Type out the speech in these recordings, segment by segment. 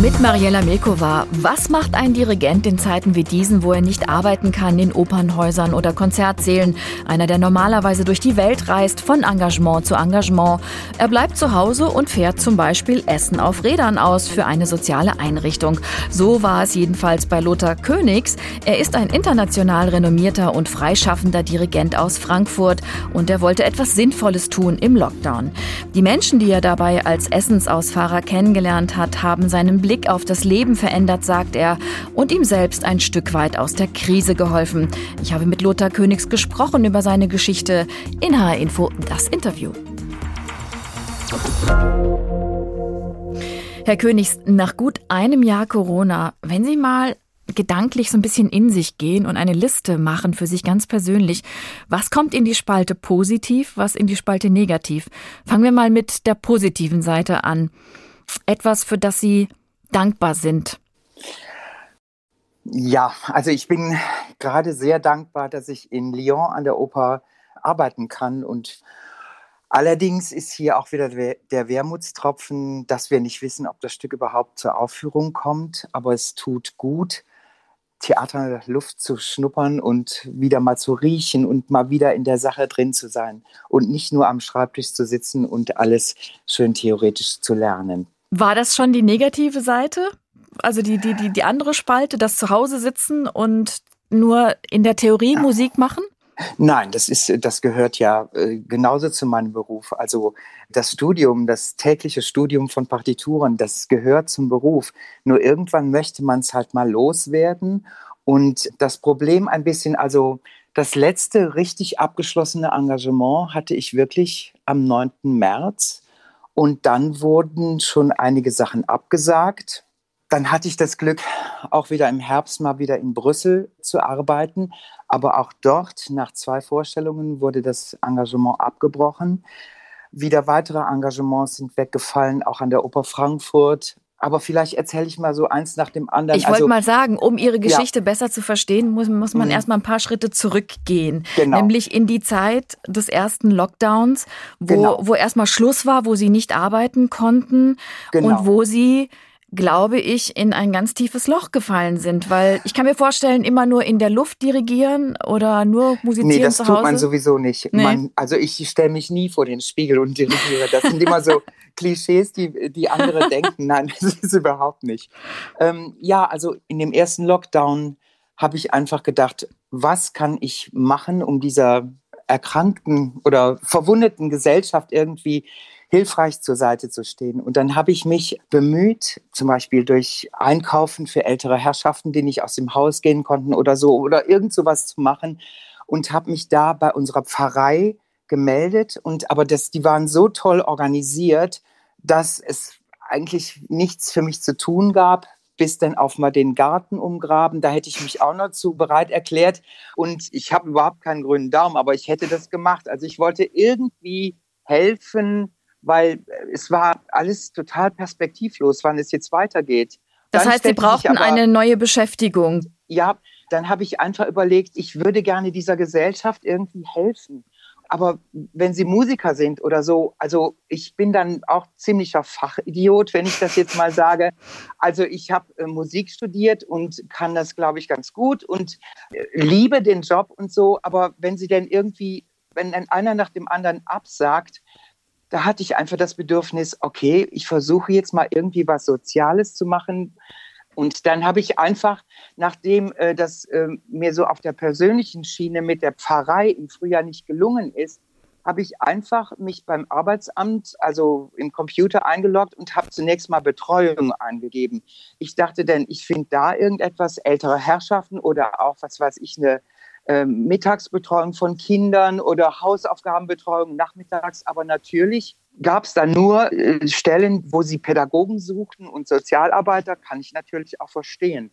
Mit Mariella Milkova. Was macht ein Dirigent in Zeiten wie diesen, wo er nicht arbeiten kann in Opernhäusern oder Konzertsälen? Einer, der normalerweise durch die Welt reist, von Engagement zu Engagement. Er bleibt zu Hause und fährt zum Beispiel Essen auf Rädern aus für eine soziale Einrichtung. So war es jedenfalls bei Lothar Königs. Er ist ein international renommierter und freischaffender Dirigent aus Frankfurt und er wollte etwas Sinnvolles tun im Lockdown. Die Menschen, die er dabei als Essensausfahrer kennengelernt hat, haben seinen Blick auf das Leben verändert, sagt er, und ihm selbst ein Stück weit aus der Krise geholfen. Ich habe mit Lothar Königs gesprochen über seine Geschichte in HR Info das Interview. Herr Königs, nach gut einem Jahr Corona, wenn Sie mal gedanklich so ein bisschen in sich gehen und eine Liste machen für sich ganz persönlich. Was kommt in die Spalte positiv, was in die Spalte negativ? Fangen wir mal mit der positiven Seite an. Etwas, für das Sie dankbar sind. Ja, also ich bin gerade sehr dankbar, dass ich in Lyon an der Oper arbeiten kann und Allerdings ist hier auch wieder der Wermutstropfen, dass wir nicht wissen, ob das Stück überhaupt zur Aufführung kommt. Aber es tut gut, Theaterluft zu schnuppern und wieder mal zu riechen und mal wieder in der Sache drin zu sein und nicht nur am Schreibtisch zu sitzen und alles schön theoretisch zu lernen. War das schon die negative Seite? Also die, die, die, die andere Spalte, das Zuhause sitzen und nur in der Theorie Musik machen? Nein, das ist, das gehört ja äh, genauso zu meinem Beruf. Also das Studium, das tägliche Studium von Partituren, das gehört zum Beruf. Nur irgendwann möchte man es halt mal loswerden. Und das Problem ein bisschen, also das letzte richtig abgeschlossene Engagement hatte ich wirklich am 9. März. Und dann wurden schon einige Sachen abgesagt. Dann hatte ich das Glück, auch wieder im Herbst mal wieder in Brüssel zu arbeiten. Aber auch dort, nach zwei Vorstellungen, wurde das Engagement abgebrochen. Wieder weitere Engagements sind weggefallen, auch an der Oper Frankfurt. Aber vielleicht erzähle ich mal so eins nach dem anderen. Ich wollte also, mal sagen, um Ihre Geschichte ja. besser zu verstehen, muss, muss man mhm. erst mal ein paar Schritte zurückgehen. Genau. Nämlich in die Zeit des ersten Lockdowns, wo, genau. wo erst mal Schluss war, wo Sie nicht arbeiten konnten genau. und wo Sie glaube ich, in ein ganz tiefes Loch gefallen sind, weil ich kann mir vorstellen, immer nur in der Luft dirigieren oder nur musizieren nee, das zu Hause. tut man sowieso nicht. Nee. Man, also ich stelle mich nie vor den Spiegel und dirigiere. Das sind immer so Klischees, die, die andere denken. Nein, das ist überhaupt nicht. Ähm, ja, also in dem ersten Lockdown habe ich einfach gedacht, was kann ich machen, um dieser erkrankten oder verwundeten Gesellschaft irgendwie hilfreich zur Seite zu stehen. Und dann habe ich mich bemüht, zum Beispiel durch Einkaufen für ältere Herrschaften, die nicht aus dem Haus gehen konnten oder so, oder irgend sowas zu machen und habe mich da bei unserer Pfarrei gemeldet. Und aber das, die waren so toll organisiert, dass es eigentlich nichts für mich zu tun gab, bis dann auf mal den Garten umgraben. Da hätte ich mich auch noch zu bereit erklärt. Und ich habe überhaupt keinen grünen Daumen, aber ich hätte das gemacht. Also ich wollte irgendwie helfen, weil es war alles total perspektivlos, wann es jetzt weitergeht. Das dann heißt, Sie brauchten aber, eine neue Beschäftigung. Ja, dann habe ich einfach überlegt, ich würde gerne dieser Gesellschaft irgendwie helfen. Aber wenn Sie Musiker sind oder so, also ich bin dann auch ziemlicher Fachidiot, wenn ich das jetzt mal sage. Also ich habe äh, Musik studiert und kann das, glaube ich, ganz gut und äh, liebe den Job und so. Aber wenn Sie denn irgendwie, wenn einer nach dem anderen absagt, da hatte ich einfach das Bedürfnis, okay, ich versuche jetzt mal irgendwie was Soziales zu machen. Und dann habe ich einfach, nachdem äh, das äh, mir so auf der persönlichen Schiene mit der Pfarrei im Frühjahr nicht gelungen ist, habe ich einfach mich beim Arbeitsamt, also im Computer eingeloggt und habe zunächst mal Betreuung eingegeben. Ich dachte denn, ich finde da irgendetwas, ältere Herrschaften oder auch, was weiß ich, eine ähm, Mittagsbetreuung von Kindern oder Hausaufgabenbetreuung nachmittags. Aber natürlich gab es da nur äh, Stellen, wo sie Pädagogen suchten und Sozialarbeiter, kann ich natürlich auch verstehen.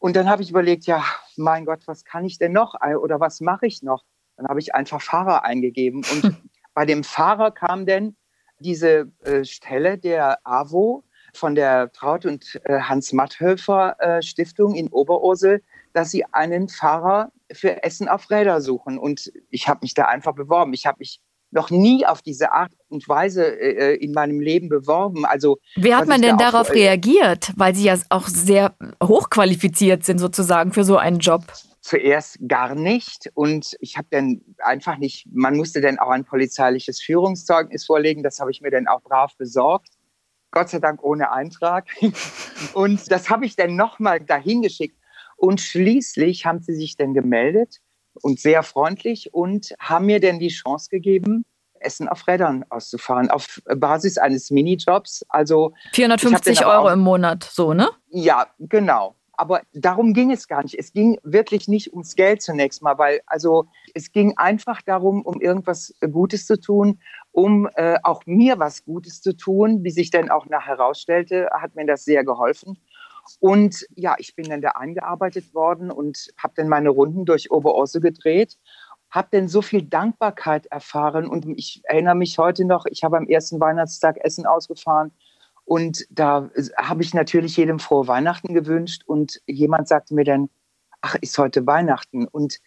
Und dann habe ich überlegt, ja, mein Gott, was kann ich denn noch oder was mache ich noch? Dann habe ich einfach Fahrer eingegeben. Und bei dem Fahrer kam denn diese äh, Stelle der AWO von der Traut und äh, Hans Matthöfer äh, Stiftung in Oberursel, dass sie einen Fahrer für Essen auf Räder suchen. Und ich habe mich da einfach beworben. Ich habe mich noch nie auf diese Art und Weise äh, in meinem Leben beworben. Also wie hat man denn da darauf äh, reagiert? Weil Sie ja auch sehr hochqualifiziert sind sozusagen für so einen Job. Zuerst gar nicht und ich habe dann einfach nicht. Man musste dann auch ein polizeiliches Führungszeugnis vorlegen. Das habe ich mir dann auch brav besorgt. Gott sei Dank ohne Eintrag. Und das habe ich dann nochmal dahin geschickt. Und schließlich haben sie sich dann gemeldet und sehr freundlich und haben mir dann die Chance gegeben, Essen auf Rädern auszufahren, auf Basis eines Minijobs. Also 450 Euro im Monat, so, ne? Ja, genau. Aber darum ging es gar nicht. Es ging wirklich nicht ums Geld zunächst mal, weil also es ging einfach darum, um irgendwas Gutes zu tun, um äh, auch mir was Gutes zu tun. Wie sich dann auch nachher herausstellte, hat mir das sehr geholfen. Und ja, ich bin dann da eingearbeitet worden und habe dann meine Runden durch Oberosse gedreht, habe dann so viel Dankbarkeit erfahren und ich erinnere mich heute noch, ich habe am ersten Weihnachtstag Essen ausgefahren und da habe ich natürlich jedem frohe Weihnachten gewünscht und jemand sagte mir dann, ach, ist heute Weihnachten und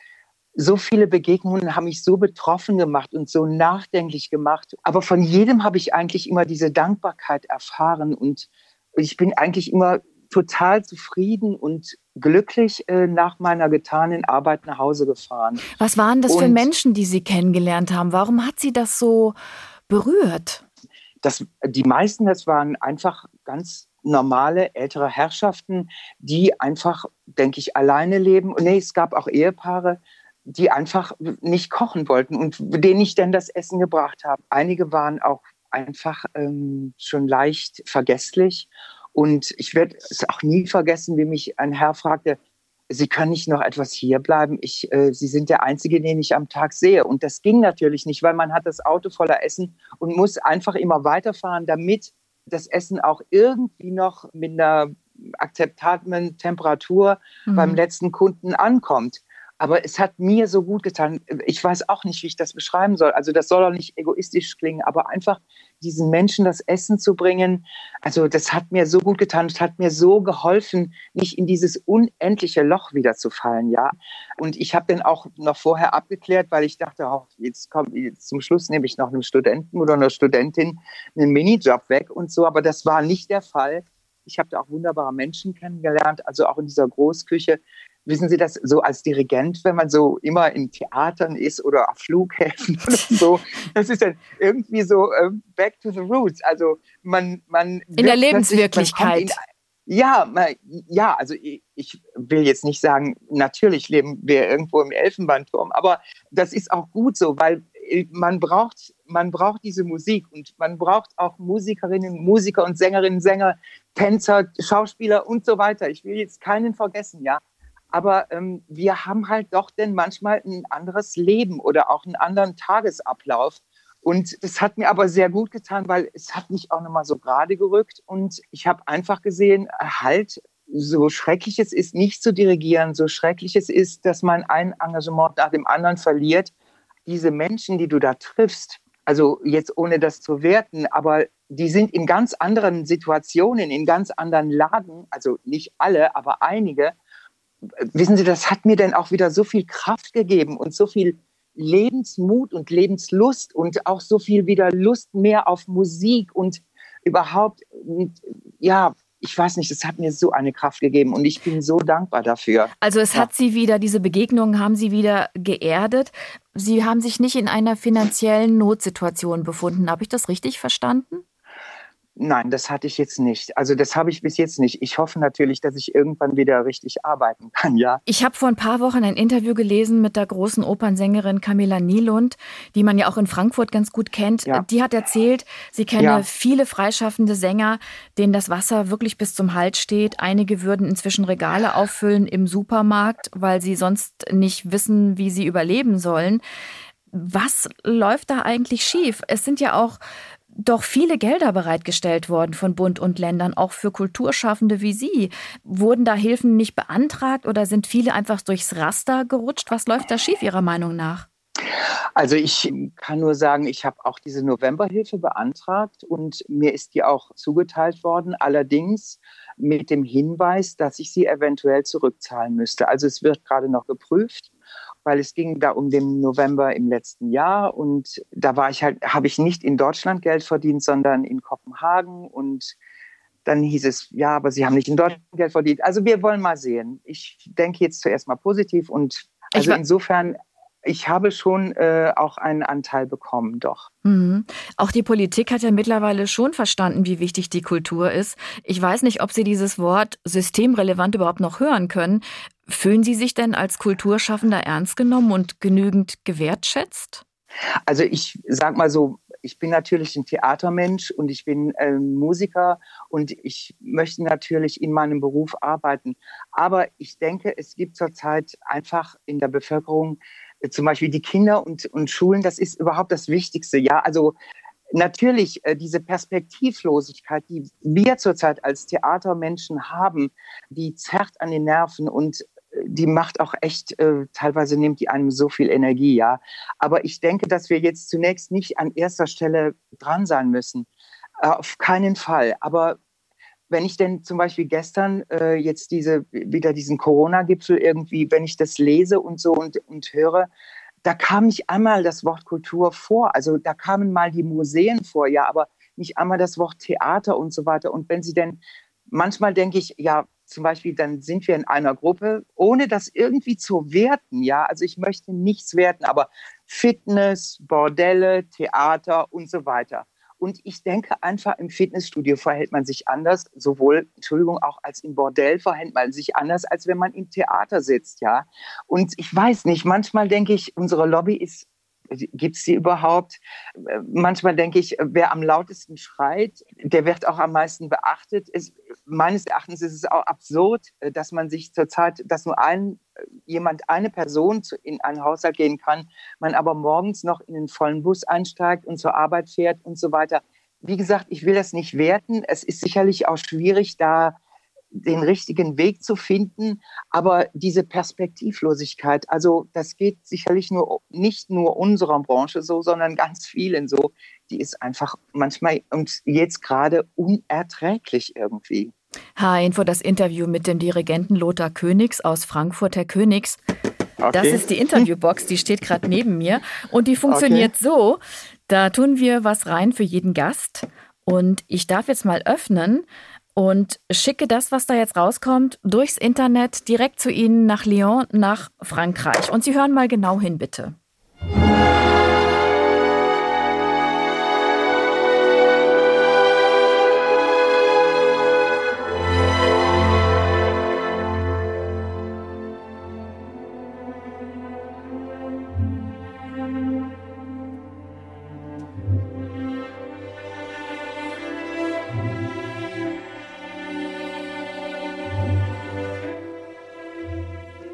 so viele Begegnungen haben mich so betroffen gemacht und so nachdenklich gemacht. Aber von jedem habe ich eigentlich immer diese Dankbarkeit erfahren und ich bin eigentlich immer total zufrieden und glücklich äh, nach meiner getanen Arbeit nach Hause gefahren. Was waren das und für Menschen, die Sie kennengelernt haben? Warum hat Sie das so berührt? Das, die meisten, das waren einfach ganz normale ältere Herrschaften, die einfach, denke ich, alleine leben. Nee, es gab auch Ehepaare, die einfach nicht kochen wollten und denen ich dann das Essen gebracht habe. Einige waren auch einfach ähm, schon leicht vergesslich und ich werde es auch nie vergessen, wie mich ein Herr fragte, Sie können nicht noch etwas hier bleiben. Ich, äh, Sie sind der Einzige, den ich am Tag sehe. Und das ging natürlich nicht, weil man hat das Auto voller Essen und muss einfach immer weiterfahren, damit das Essen auch irgendwie noch mit einer akzeptablen Temperatur mhm. beim letzten Kunden ankommt. Aber es hat mir so gut getan. Ich weiß auch nicht, wie ich das beschreiben soll. Also das soll auch nicht egoistisch klingen, aber einfach diesen Menschen das Essen zu bringen, also das hat mir so gut getan. Es hat mir so geholfen, nicht in dieses unendliche Loch wieder zu fallen, ja. Und ich habe dann auch noch vorher abgeklärt, weil ich dachte, oh, jetzt kommt jetzt zum Schluss nehme ich noch einem Studenten oder einer Studentin einen Minijob weg und so. Aber das war nicht der Fall. Ich habe da auch wunderbare Menschen kennengelernt, also auch in dieser Großküche wissen Sie das so als Dirigent, wenn man so immer in Theatern ist oder auf Flughäfen oder so, das ist dann irgendwie so uh, back to the roots. Also man, man in der Lebenswirklichkeit. In, ja, man, ja, also ich, ich, will jetzt nicht sagen, natürlich leben wir irgendwo im Elfenbeinturm, aber das ist auch gut so, weil äh, man braucht, man braucht diese Musik und man braucht auch Musikerinnen, Musiker und Sängerinnen, Sänger, Tänzer, Schauspieler und so weiter. Ich will jetzt keinen vergessen, ja. Aber ähm, wir haben halt doch denn manchmal ein anderes Leben oder auch einen anderen Tagesablauf. Und das hat mir aber sehr gut getan, weil es hat mich auch nochmal so gerade gerückt. Und ich habe einfach gesehen, halt, so schrecklich es ist, nicht zu dirigieren, so schrecklich es ist, dass man ein Engagement nach dem anderen verliert. Diese Menschen, die du da triffst, also jetzt ohne das zu werten, aber die sind in ganz anderen Situationen, in ganz anderen Lagen, also nicht alle, aber einige wissen Sie, das hat mir dann auch wieder so viel Kraft gegeben und so viel Lebensmut und Lebenslust und auch so viel wieder Lust mehr auf Musik und überhaupt, ja, ich weiß nicht, es hat mir so eine Kraft gegeben und ich bin so dankbar dafür. Also es hat Sie wieder, diese Begegnungen haben Sie wieder geerdet. Sie haben sich nicht in einer finanziellen Notsituation befunden. Habe ich das richtig verstanden? Nein, das hatte ich jetzt nicht. Also das habe ich bis jetzt nicht. Ich hoffe natürlich, dass ich irgendwann wieder richtig arbeiten kann, ja. Ich habe vor ein paar Wochen ein Interview gelesen mit der großen Opernsängerin Camilla Nielund, die man ja auch in Frankfurt ganz gut kennt. Ja. Die hat erzählt, sie kenne ja. viele freischaffende Sänger, denen das Wasser wirklich bis zum Hals steht. Einige würden inzwischen Regale auffüllen im Supermarkt, weil sie sonst nicht wissen, wie sie überleben sollen. Was läuft da eigentlich schief? Es sind ja auch doch viele Gelder bereitgestellt worden von Bund und Ländern, auch für Kulturschaffende wie Sie. Wurden da Hilfen nicht beantragt oder sind viele einfach durchs Raster gerutscht? Was läuft da schief Ihrer Meinung nach? Also ich kann nur sagen, ich habe auch diese Novemberhilfe beantragt und mir ist die auch zugeteilt worden, allerdings mit dem Hinweis, dass ich sie eventuell zurückzahlen müsste. Also es wird gerade noch geprüft weil es ging da um den November im letzten Jahr und da war ich halt, habe ich nicht in Deutschland Geld verdient, sondern in Kopenhagen und dann hieß es, ja, aber Sie haben nicht in Deutschland Geld verdient. Also wir wollen mal sehen. Ich denke jetzt zuerst mal positiv und also insofern ich habe schon äh, auch einen Anteil bekommen, doch. Mhm. Auch die Politik hat ja mittlerweile schon verstanden, wie wichtig die Kultur ist. Ich weiß nicht, ob Sie dieses Wort systemrelevant überhaupt noch hören können. Fühlen Sie sich denn als Kulturschaffender ernst genommen und genügend gewertschätzt? Also ich sag mal so, ich bin natürlich ein Theatermensch und ich bin äh, Musiker und ich möchte natürlich in meinem Beruf arbeiten. Aber ich denke, es gibt zurzeit einfach in der Bevölkerung zum Beispiel die Kinder und, und Schulen, das ist überhaupt das Wichtigste. Ja, also natürlich äh, diese Perspektivlosigkeit, die wir zurzeit als Theatermenschen haben, die zerrt an den Nerven und äh, die macht auch echt, äh, teilweise nimmt die einem so viel Energie, ja. Aber ich denke, dass wir jetzt zunächst nicht an erster Stelle dran sein müssen. Äh, auf keinen Fall. Aber wenn ich denn zum Beispiel gestern äh, jetzt diese wieder diesen Corona-Gipfel irgendwie, wenn ich das lese und so und, und höre, da kam nicht einmal das Wort Kultur vor. Also da kamen mal die Museen vor, ja, aber nicht einmal das Wort Theater und so weiter. Und wenn Sie denn, manchmal denke ich, ja, zum Beispiel, dann sind wir in einer Gruppe, ohne das irgendwie zu werten, ja. Also ich möchte nichts werten, aber Fitness, Bordelle, Theater und so weiter. Und ich denke einfach, im Fitnessstudio verhält man sich anders, sowohl, Entschuldigung, auch als im Bordell verhält man sich anders, als wenn man im Theater sitzt, ja. Und ich weiß nicht, manchmal denke ich, unsere Lobby ist Gibt es die überhaupt? Manchmal denke ich, wer am lautesten schreit, der wird auch am meisten beachtet. Es, meines Erachtens ist es auch absurd, dass man sich zurzeit, dass nur ein, jemand, eine Person in einen Haushalt gehen kann, man aber morgens noch in den vollen Bus einsteigt und zur Arbeit fährt und so weiter. Wie gesagt, ich will das nicht werten. Es ist sicherlich auch schwierig, da den richtigen Weg zu finden. Aber diese Perspektivlosigkeit, also das geht sicherlich nur nicht nur unserer Branche so, sondern ganz vielen so, die ist einfach manchmal und jetzt gerade unerträglich irgendwie. H-Info, das Interview mit dem Dirigenten Lothar Königs aus Frankfurt. Herr Königs, okay. das ist die Interviewbox, die steht gerade neben mir und die funktioniert okay. so, da tun wir was rein für jeden Gast und ich darf jetzt mal öffnen und schicke das, was da jetzt rauskommt, durchs Internet direkt zu Ihnen nach Lyon, nach Frankreich. Und Sie hören mal genau hin, bitte.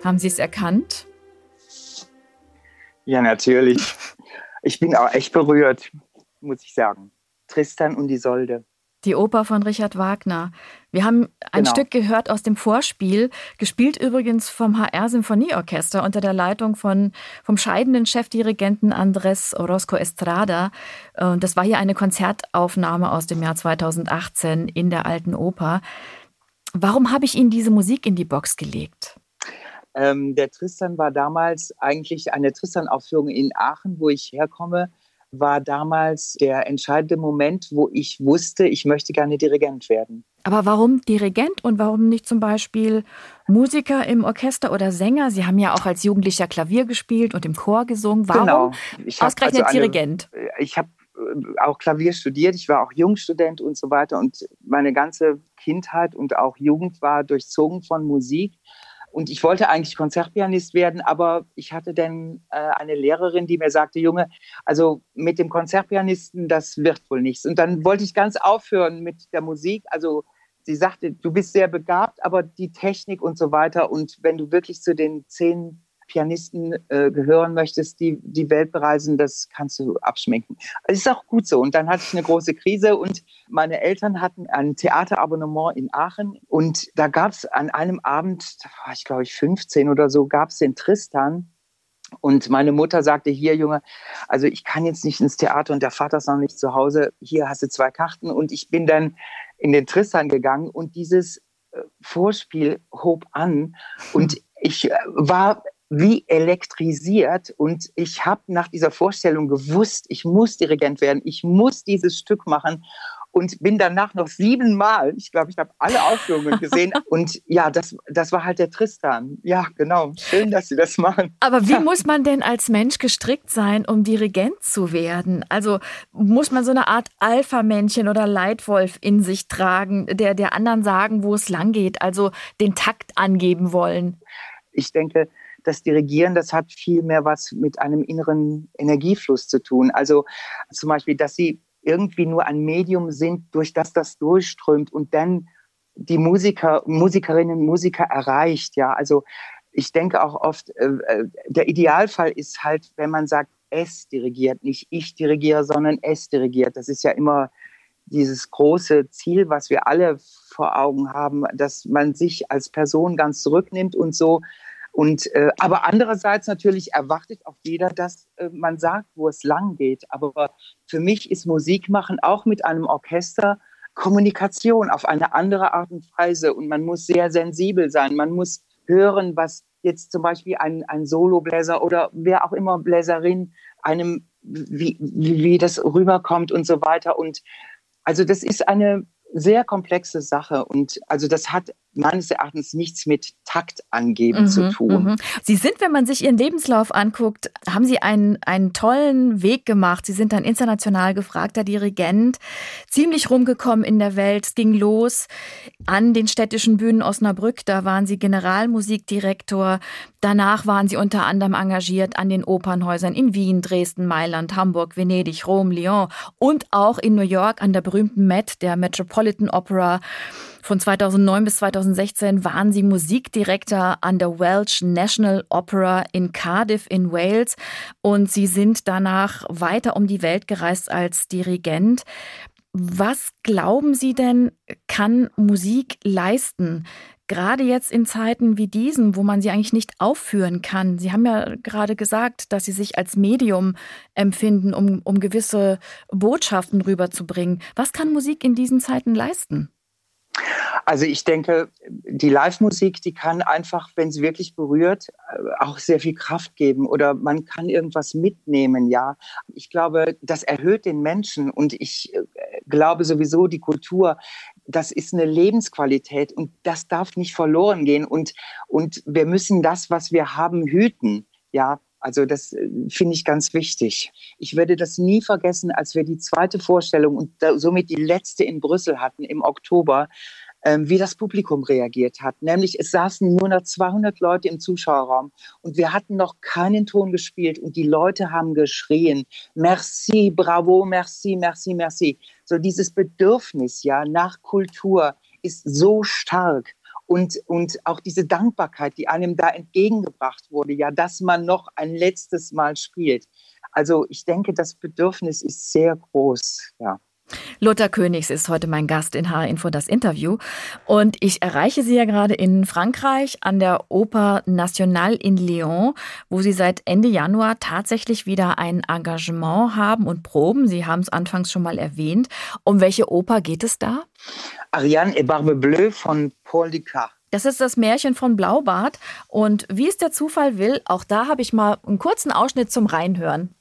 Haben Sie es erkannt? Ja, natürlich. Ich bin auch echt berührt, muss ich sagen. Tristan und Isolde. Die Oper von Richard Wagner. Wir haben ein genau. Stück gehört aus dem Vorspiel, gespielt übrigens vom HR Symphonieorchester unter der Leitung von, vom scheidenden Chefdirigenten Andres Orozco Estrada. Und das war hier eine Konzertaufnahme aus dem Jahr 2018 in der Alten Oper. Warum habe ich Ihnen diese Musik in die Box gelegt? Ähm, der Tristan war damals eigentlich eine Tristan-Aufführung in Aachen, wo ich herkomme, war damals der entscheidende Moment, wo ich wusste, ich möchte gerne Dirigent werden. Aber warum Dirigent und warum nicht zum Beispiel Musiker im Orchester oder Sänger? Sie haben ja auch als Jugendlicher Klavier gespielt und im Chor gesungen. Warum genau. ausgerechnet also eine, Dirigent? Ich habe äh, auch Klavier studiert, ich war auch Jungstudent und so weiter und meine ganze Kindheit und auch Jugend war durchzogen von Musik. Und ich wollte eigentlich Konzertpianist werden, aber ich hatte dann äh, eine Lehrerin, die mir sagte, Junge, also mit dem Konzertpianisten, das wird wohl nichts. Und dann wollte ich ganz aufhören mit der Musik. Also sie sagte, du bist sehr begabt, aber die Technik und so weiter. Und wenn du wirklich zu den zehn Pianisten äh, gehören möchtest, die die Welt bereisen, das kannst du abschminken. Es ist auch gut so. Und dann hatte ich eine große Krise und meine Eltern hatten ein Theaterabonnement in Aachen und da gab es an einem Abend, da war ich glaube ich 15 oder so, gab es den Tristan. Und meine Mutter sagte, hier Junge, also ich kann jetzt nicht ins Theater und der Vater ist noch nicht zu Hause, hier hast du zwei Karten. Und ich bin dann in den Tristan gegangen und dieses äh, Vorspiel hob an und ich äh, war wie elektrisiert. Und ich habe nach dieser Vorstellung gewusst, ich muss Dirigent werden, ich muss dieses Stück machen und bin danach noch siebenmal, ich glaube, ich habe alle Aufführungen gesehen. und ja, das, das war halt der Tristan. Ja, genau. Schön, dass Sie das machen. Aber wie ja. muss man denn als Mensch gestrickt sein, um Dirigent zu werden? Also muss man so eine Art Alpha-Männchen oder Leitwolf in sich tragen, der der anderen sagen, wo es lang geht, also den Takt angeben wollen? Ich denke, das Dirigieren, das hat viel mehr was mit einem inneren Energiefluss zu tun. Also zum Beispiel, dass Sie irgendwie nur ein Medium sind, durch das das durchströmt und dann die Musiker, Musikerinnen Musiker erreicht. Ja, also ich denke auch oft, äh, äh, der Idealfall ist halt, wenn man sagt, es dirigiert, nicht ich dirigiere, sondern es dirigiert. Das ist ja immer dieses große Ziel, was wir alle vor Augen haben, dass man sich als Person ganz zurücknimmt und so und, äh, aber andererseits natürlich erwartet auch jeder, dass äh, man sagt, wo es lang geht. Aber für mich ist Musik machen auch mit einem Orchester Kommunikation auf eine andere Art und Weise. Und man muss sehr sensibel sein. Man muss hören, was jetzt zum Beispiel ein, ein Solobläser oder wer auch immer Bläserin einem, wie, wie, wie das rüberkommt und so weiter. Und also das ist eine sehr komplexe Sache und also das hat meines Erachtens nichts mit Takt angeben mhm, zu tun. Mhm. Sie sind, wenn man sich Ihren Lebenslauf anguckt, haben Sie einen, einen tollen Weg gemacht. Sie sind ein international gefragter Dirigent, ziemlich rumgekommen in der Welt. Es ging los an den städtischen Bühnen Osnabrück. Da waren Sie Generalmusikdirektor. Danach waren Sie unter anderem engagiert an den Opernhäusern in Wien, Dresden, Mailand, Hamburg, Venedig, Rom, Lyon und auch in New York an der berühmten Met, der Metropolitan Opera. Von 2009 bis 2016 waren sie Musikdirektor an der Welsh National Opera in Cardiff in Wales und sie sind danach weiter um die Welt gereist als Dirigent. Was glauben Sie denn, kann Musik leisten? Gerade jetzt in Zeiten wie diesen, wo man sie eigentlich nicht aufführen kann. Sie haben ja gerade gesagt, dass Sie sich als Medium empfinden, um, um gewisse Botschaften rüberzubringen. Was kann Musik in diesen Zeiten leisten? Also ich denke, die Live-Musik, die kann einfach, wenn sie wirklich berührt, auch sehr viel Kraft geben oder man kann irgendwas mitnehmen, ja. Ich glaube, das erhöht den Menschen und ich glaube sowieso, die Kultur, das ist eine Lebensqualität und das darf nicht verloren gehen und, und wir müssen das, was wir haben, hüten, ja. Also das äh, finde ich ganz wichtig. Ich werde das nie vergessen, als wir die zweite Vorstellung und somit die letzte in Brüssel hatten im Oktober, ähm, wie das Publikum reagiert hat. Nämlich es saßen nur noch 200 Leute im Zuschauerraum und wir hatten noch keinen Ton gespielt und die Leute haben geschrien, merci, bravo, merci, merci, merci. So dieses Bedürfnis ja nach Kultur ist so stark und, und auch diese Dankbarkeit, die einem da entgegengebracht wurde, ja, dass man noch ein letztes Mal spielt. Also ich denke, das Bedürfnis ist sehr groß, ja. Lothar Königs ist heute mein Gast in H-Info das Interview. Und ich erreiche Sie ja gerade in Frankreich an der Oper Nationale in Lyon, wo Sie seit Ende Januar tatsächlich wieder ein Engagement haben und proben. Sie haben es anfangs schon mal erwähnt. Um welche Oper geht es da? Ariane et Barbe Bleue von Paul Dukas. Das ist das Märchen von Blaubart. Und wie es der Zufall will, auch da habe ich mal einen kurzen Ausschnitt zum Reinhören.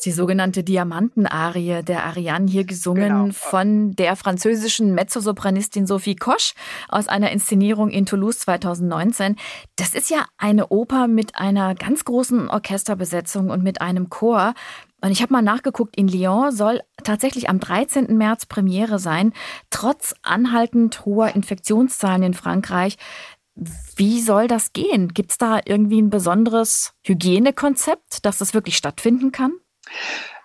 Die sogenannte Diamantenarie der Ariane hier gesungen genau. von der französischen Mezzosopranistin Sophie Kosch aus einer Inszenierung in Toulouse 2019. Das ist ja eine Oper mit einer ganz großen Orchesterbesetzung und mit einem Chor. Und ich habe mal nachgeguckt, in Lyon soll tatsächlich am 13. März Premiere sein, trotz anhaltend hoher Infektionszahlen in Frankreich. Wie soll das gehen? Gibt es da irgendwie ein besonderes Hygienekonzept, dass das wirklich stattfinden kann?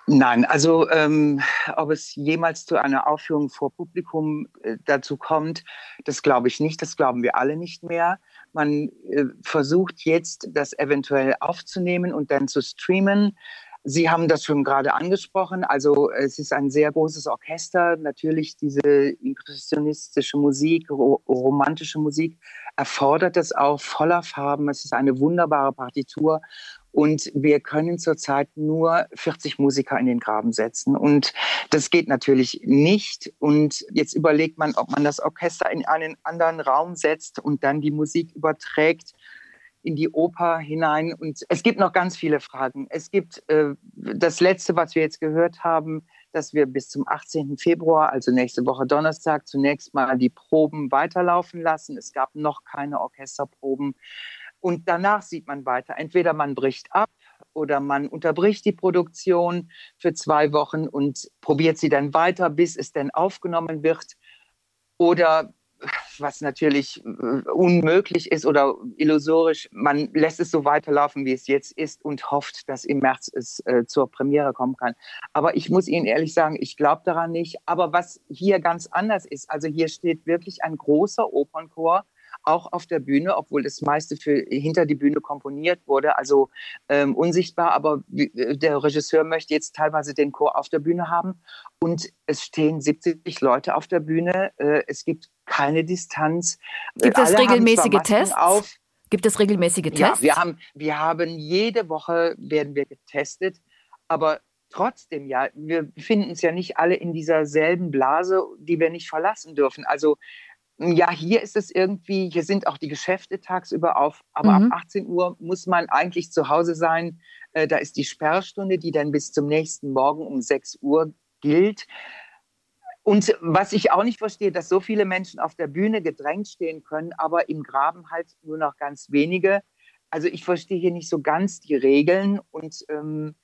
Nein, also ähm, ob es jemals zu einer Aufführung vor Publikum äh, dazu kommt, das glaube ich nicht, das glauben wir alle nicht mehr. Man äh, versucht jetzt, das eventuell aufzunehmen und dann zu streamen. Sie haben das schon gerade angesprochen. Also es ist ein sehr großes Orchester. Natürlich diese impressionistische Musik, ro romantische Musik erfordert es auch voller Farben. Es ist eine wunderbare Partitur. Und wir können zurzeit nur 40 Musiker in den Graben setzen. Und das geht natürlich nicht. Und jetzt überlegt man, ob man das Orchester in einen anderen Raum setzt und dann die Musik überträgt in die Oper hinein. Und es gibt noch ganz viele Fragen. Es gibt äh, das Letzte, was wir jetzt gehört haben, dass wir bis zum 18. Februar, also nächste Woche Donnerstag, zunächst mal die Proben weiterlaufen lassen. Es gab noch keine Orchesterproben. Und danach sieht man weiter. Entweder man bricht ab oder man unterbricht die Produktion für zwei Wochen und probiert sie dann weiter, bis es dann aufgenommen wird. Oder was natürlich äh, unmöglich ist oder illusorisch, man lässt es so weiterlaufen, wie es jetzt ist und hofft, dass im März es äh, zur Premiere kommen kann. Aber ich muss Ihnen ehrlich sagen, ich glaube daran nicht. Aber was hier ganz anders ist, also hier steht wirklich ein großer Opernchor auch auf der Bühne, obwohl das meiste für hinter die Bühne komponiert wurde, also ähm, unsichtbar. Aber äh, der Regisseur möchte jetzt teilweise den Chor auf der Bühne haben und es stehen 70 Leute auf der Bühne. Äh, es gibt keine Distanz. Gibt es regelmäßige Tests? Auf. Gibt es regelmäßige Tests? Ja, wir haben, wir haben jede Woche werden wir getestet, aber trotzdem ja, wir befinden uns ja nicht alle in dieser selben Blase, die wir nicht verlassen dürfen. Also ja, hier ist es irgendwie, hier sind auch die Geschäfte tagsüber auf, aber mhm. ab 18 Uhr muss man eigentlich zu Hause sein. Äh, da ist die Sperrstunde, die dann bis zum nächsten Morgen um 6 Uhr gilt. Und was ich auch nicht verstehe, dass so viele Menschen auf der Bühne gedrängt stehen können, aber im Graben halt nur noch ganz wenige. Also ich verstehe hier nicht so ganz die Regeln und ähm,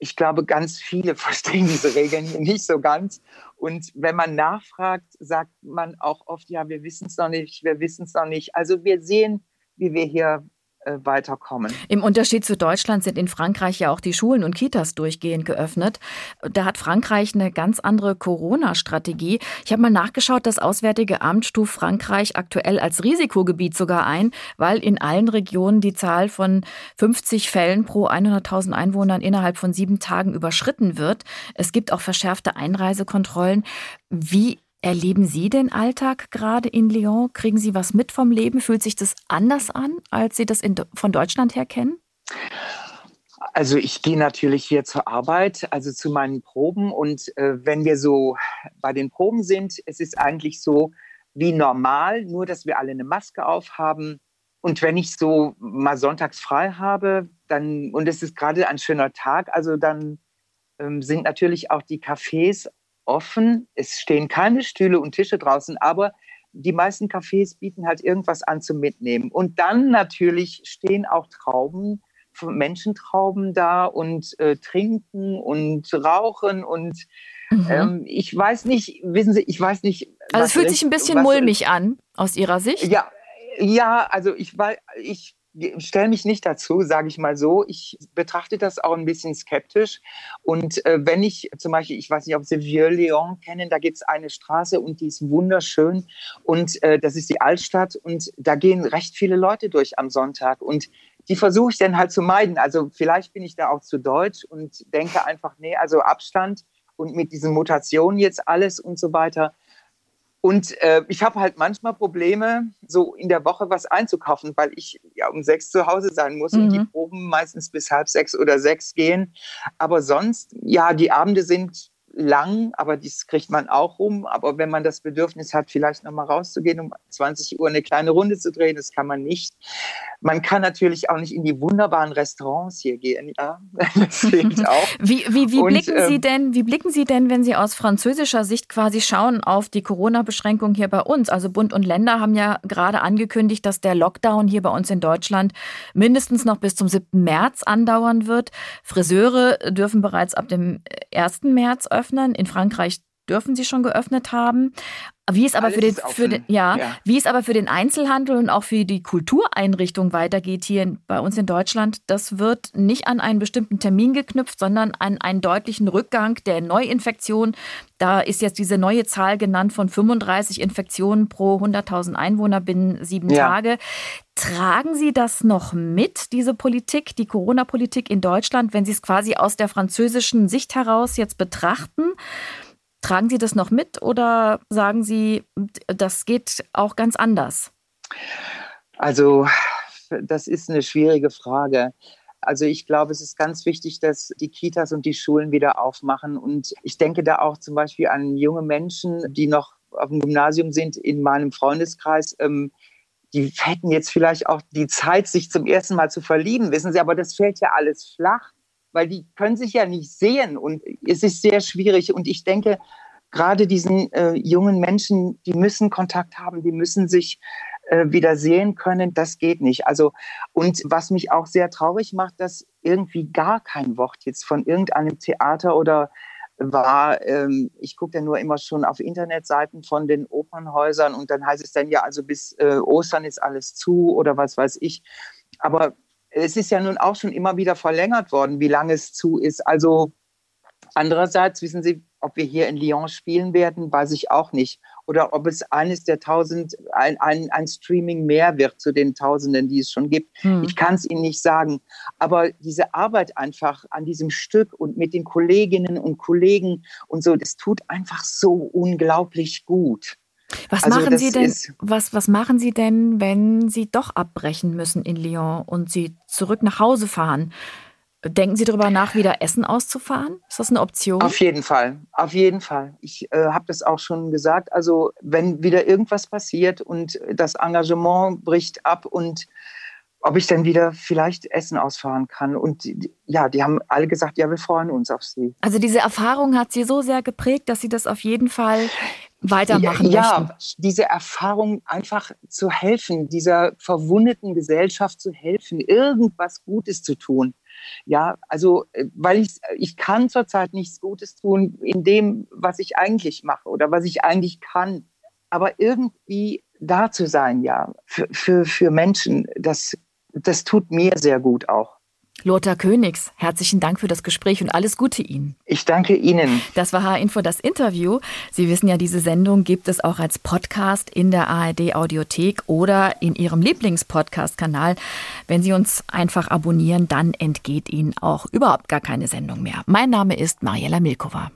ich glaube, ganz viele verstehen diese Regeln hier nicht so ganz. Und wenn man nachfragt, sagt man auch oft, ja, wir wissen es noch nicht, wir wissen es noch nicht. Also wir sehen, wie wir hier weiterkommen. Im Unterschied zu Deutschland sind in Frankreich ja auch die Schulen und Kitas durchgehend geöffnet. Da hat Frankreich eine ganz andere Corona-Strategie. Ich habe mal nachgeschaut, das Auswärtige Amt stuft Frankreich aktuell als Risikogebiet sogar ein, weil in allen Regionen die Zahl von 50 Fällen pro 100.000 Einwohnern innerhalb von sieben Tagen überschritten wird. Es gibt auch verschärfte Einreisekontrollen. Wie Erleben Sie den Alltag gerade in Lyon? Kriegen Sie was mit vom Leben? Fühlt sich das anders an, als Sie das in, von Deutschland her kennen? Also ich gehe natürlich hier zur Arbeit, also zu meinen Proben. Und äh, wenn wir so bei den Proben sind, es ist eigentlich so wie normal, nur dass wir alle eine Maske aufhaben. Und wenn ich so mal sonntags frei habe, dann, und es ist gerade ein schöner Tag, also dann ähm, sind natürlich auch die Cafés offen. Es stehen keine Stühle und Tische draußen, aber die meisten Cafés bieten halt irgendwas an zum Mitnehmen. Und dann natürlich stehen auch Trauben, Menschentrauben da und äh, trinken und rauchen und mhm. ähm, ich weiß nicht, wissen Sie, ich weiß nicht. Also es fühlt sich ein bisschen mulmig an aus Ihrer Sicht. Ja, ja, also ich war, ich stelle mich nicht dazu, sage ich mal so. Ich betrachte das auch ein bisschen skeptisch. Und äh, wenn ich zum Beispiel, ich weiß nicht, ob Sie Vieux-Lyon kennen, da gibt es eine Straße und die ist wunderschön. Und äh, das ist die Altstadt und da gehen recht viele Leute durch am Sonntag. Und die versuche ich dann halt zu meiden. Also vielleicht bin ich da auch zu deutsch und denke einfach, nee, also Abstand und mit diesen Mutationen jetzt alles und so weiter und äh, ich habe halt manchmal Probleme, so in der Woche was einzukaufen, weil ich ja um sechs zu Hause sein muss mhm. und die mhm. Proben meistens bis halb sechs oder sechs gehen. Aber sonst, ja, die Abende sind lang, aber das kriegt man auch rum. Aber wenn man das Bedürfnis hat, vielleicht nochmal rauszugehen, um 20 Uhr eine kleine Runde zu drehen, das kann man nicht. Man kann natürlich auch nicht in die wunderbaren Restaurants hier gehen. Ja, das fehlt auch. Wie, wie, wie, Und, blicken ähm, Sie denn, wie blicken Sie denn, wenn Sie aus französischer Sicht quasi schauen auf die Corona-Beschränkung hier bei uns? Also Bund und Länder haben ja gerade angekündigt, dass der Lockdown hier bei uns in Deutschland mindestens noch bis zum 7. März andauern wird. Friseure dürfen bereits ab dem 1. März öffnen öffnen. In Frankreich dürfen Sie schon geöffnet haben. Wie es aber für den, für den, ja, ja, wie es aber für den Einzelhandel und auch für die Kultureinrichtung weitergeht hier bei uns in Deutschland, das wird nicht an einen bestimmten Termin geknüpft, sondern an einen deutlichen Rückgang der Neuinfektion. Da ist jetzt diese neue Zahl genannt von 35 Infektionen pro 100.000 Einwohner binnen sieben ja. Tage. Tragen Sie das noch mit, diese Politik, die Corona-Politik in Deutschland, wenn Sie es quasi aus der französischen Sicht heraus jetzt betrachten? Tragen Sie das noch mit oder sagen Sie, das geht auch ganz anders? Also, das ist eine schwierige Frage. Also ich glaube, es ist ganz wichtig, dass die Kitas und die Schulen wieder aufmachen. Und ich denke da auch zum Beispiel an junge Menschen, die noch auf dem Gymnasium sind, in meinem Freundeskreis. Ähm, die hätten jetzt vielleicht auch die Zeit, sich zum ersten Mal zu verlieben, wissen Sie, aber das fällt ja alles flach weil die können sich ja nicht sehen und es ist sehr schwierig. Und ich denke, gerade diesen äh, jungen Menschen, die müssen Kontakt haben, die müssen sich äh, wieder sehen können. Das geht nicht. Also, und was mich auch sehr traurig macht, dass irgendwie gar kein Wort jetzt von irgendeinem Theater oder war, ähm, ich gucke ja nur immer schon auf Internetseiten von den Opernhäusern und dann heißt es dann ja, also bis äh, Ostern ist alles zu oder was weiß ich. Aber es ist ja nun auch schon immer wieder verlängert worden, wie lange es zu ist. Also andererseits wissen Sie, ob wir hier in Lyon spielen werden, weiß ich auch nicht. Oder ob es eines der tausend, ein, ein, ein Streaming mehr wird zu den Tausenden, die es schon gibt. Hm. Ich kann es Ihnen nicht sagen. Aber diese Arbeit einfach an diesem Stück und mit den Kolleginnen und Kollegen und so, das tut einfach so unglaublich gut. Was also machen Sie denn, was, was machen Sie denn, wenn Sie doch abbrechen müssen in Lyon und Sie zurück nach Hause fahren? Denken Sie darüber nach, wieder Essen auszufahren? Ist das eine Option? Auf jeden Fall, auf jeden Fall. Ich äh, habe das auch schon gesagt. Also wenn wieder irgendwas passiert und das Engagement bricht ab und ob ich dann wieder vielleicht Essen ausfahren kann. Und ja, die haben alle gesagt, ja, wir freuen uns auf Sie. Also diese Erfahrung hat Sie so sehr geprägt, dass Sie das auf jeden Fall weitermachen ja, möchten. Ja, diese Erfahrung einfach zu helfen, dieser verwundeten Gesellschaft zu helfen, irgendwas Gutes zu tun. Ja, also, äh, weil ich, ich kann zurzeit nichts Gutes tun in dem, was ich eigentlich mache oder was ich eigentlich kann. Aber irgendwie da zu sein, ja, für, für, für Menschen, das, das tut mir sehr gut auch. Lothar Königs, herzlichen Dank für das Gespräch und alles Gute Ihnen. Ich danke Ihnen. Das war H-Info, das Interview. Sie wissen ja, diese Sendung gibt es auch als Podcast in der ARD Audiothek oder in Ihrem Lieblingspodcast-Kanal. Wenn Sie uns einfach abonnieren, dann entgeht Ihnen auch überhaupt gar keine Sendung mehr. Mein Name ist Mariella Milkova.